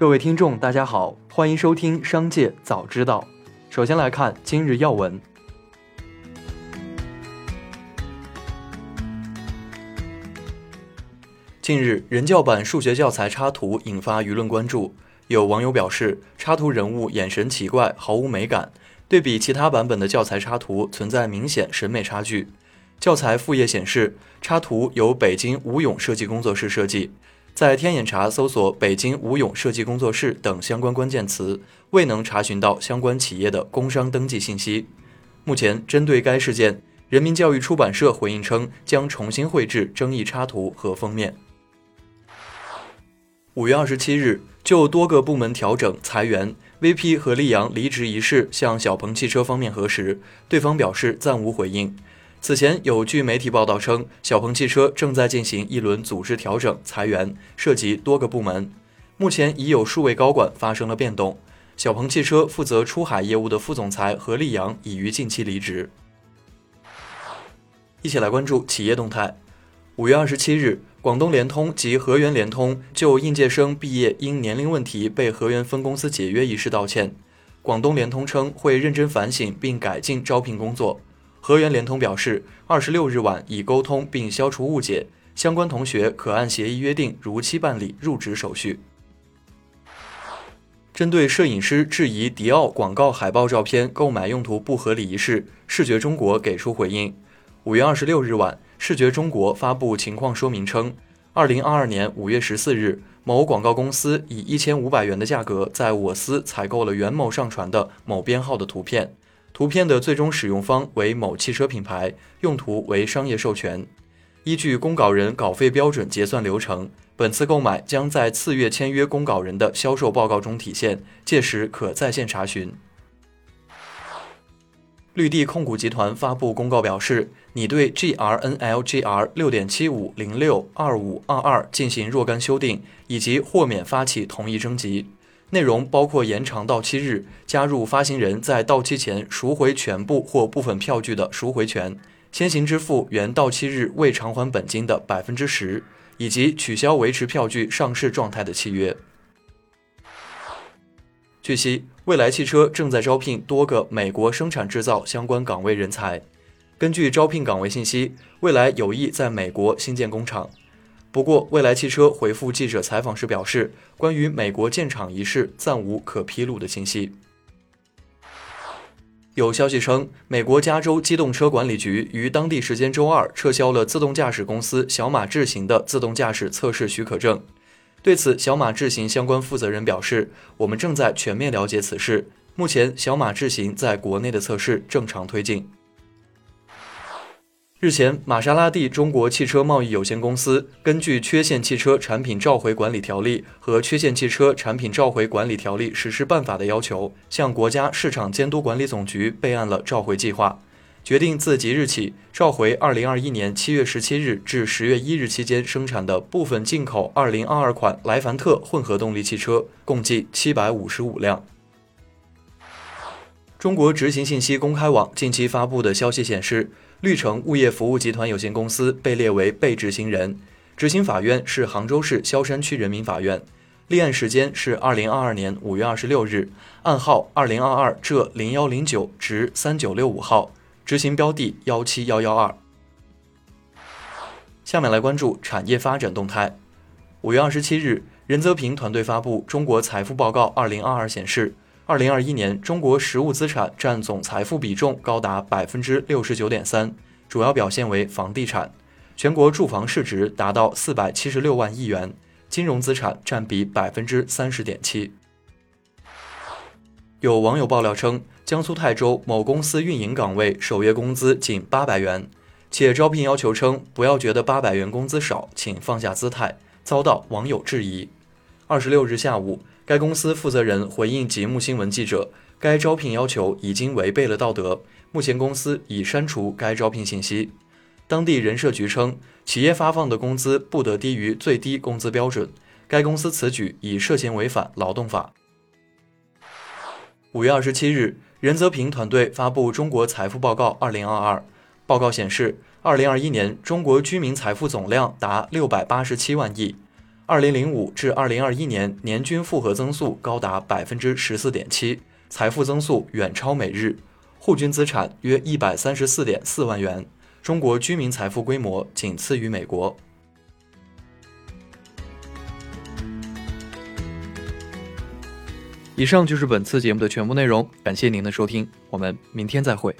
各位听众，大家好，欢迎收听《商界早知道》。首先来看今日要闻。近日，人教版数学教材插图引发舆论关注。有网友表示，插图人物眼神奇怪，毫无美感，对比其他版本的教材插图，存在明显审美差距。教材副页显示，插图由北京吴勇设计工作室设计。在天眼查搜索“北京吴勇设计工作室”等相关关键词，未能查询到相关企业的工商登记信息。目前，针对该事件，人民教育出版社回应称，将重新绘制争议插图和封面。五月二十七日，就多个部门调整裁员，VP 和溧阳离职一事向小鹏汽车方面核实，对方表示暂无回应。此前有据媒体报道称，小鹏汽车正在进行一轮组织调整裁员，涉及多个部门。目前已有数位高管发生了变动。小鹏汽车负责出海业务的副总裁何立阳已于近期离职。一起来关注企业动态。五月二十七日。广东联通及河源联通就应届生毕业因年龄问题被河源分公司解约一事道歉。广东联通称会认真反省并改进招聘工作。河源联通表示，二十六日晚已沟通并消除误解，相关同学可按协议约定如期办理入职手续。针对摄影师质疑迪奥广告海报照片购买用途不合理一事，视觉中国给出回应。五月二十六日晚。视觉中国发布情况说明称，二零二二年五月十四日，某广告公司以一千五百元的价格在我司采购了袁某上传的某编号的图片，图片的最终使用方为某汽车品牌，用途为商业授权。依据公稿人稿费标准结算流程，本次购买将在次月签约公稿人的销售报告中体现，届时可在线查询。绿地控股集团发布公告表示，拟对 GRNLGR 六点七五零六二五二二进行若干修订，以及豁免发起同意征集。内容包括延长到期日，加入发行人在到期前赎回全部或部分票据的赎回权，先行支付原到期日未偿还本金的百分之十，以及取消维持票据上市状态的契约。据悉，蔚来汽车正在招聘多个美国生产制造相关岗位人才。根据招聘岗位信息，蔚来有意在美国新建工厂。不过，蔚来汽车回复记者采访时表示，关于美国建厂一事暂无可披露的信息。有消息称，美国加州机动车管理局于当地时间周二撤销了自动驾驶公司小马智行的自动驾驶测试许可证。对此，小马智行相关负责人表示：“我们正在全面了解此事。目前，小马智行在国内的测试正常推进。”日前，玛莎拉蒂中国汽车贸易有限公司根据《缺陷汽车产品召回管理条例》和《缺陷汽车产品召回管理条例实施办法》的要求，向国家市场监督管理总局备案了召回计划。决定自即日起召回2021年7月17日至10月1日期间生产的部分进口2022款莱凡特混合动力汽车，共计755辆。中国执行信息公开网近期发布的消息显示，绿城物业服务集团有限公司被列为被执行人，执行法院是杭州市萧山区人民法院，立案时间是2022年5月26日，案号2022浙0109直3965号。执行标的幺七幺幺二。下面来关注产业发展动态。五月二十七日，任泽平团队发布《中国财富报告二零二二》，显示，二零二一年中国实物资产占总财富比重高达百分之六十九点三，主要表现为房地产，全国住房市值达到四百七十六万亿元，金融资产占比百分之三十点七。有网友爆料称。江苏泰州某公司运营岗位首月工资仅八百元，且招聘要求称不要觉得八百元工资少，请放下姿态，遭到网友质疑。二十六日下午，该公司负责人回应节目新闻记者，该招聘要求已经违背了道德，目前公司已删除该招聘信息。当地人社局称，企业发放的工资不得低于最低工资标准，该公司此举已涉嫌违反劳动法。五月二十七日。任泽平团队发布《中国财富报告二零二二》，报告显示，二零二一年中国居民财富总量达六百八十七万亿，，2005至2021年年均复合增速高达百分之十四点七，财富增速远超美日，户均资产约一百三十四点四万元，中国居民财富规模仅次于美国。以上就是本次节目的全部内容，感谢您的收听，我们明天再会。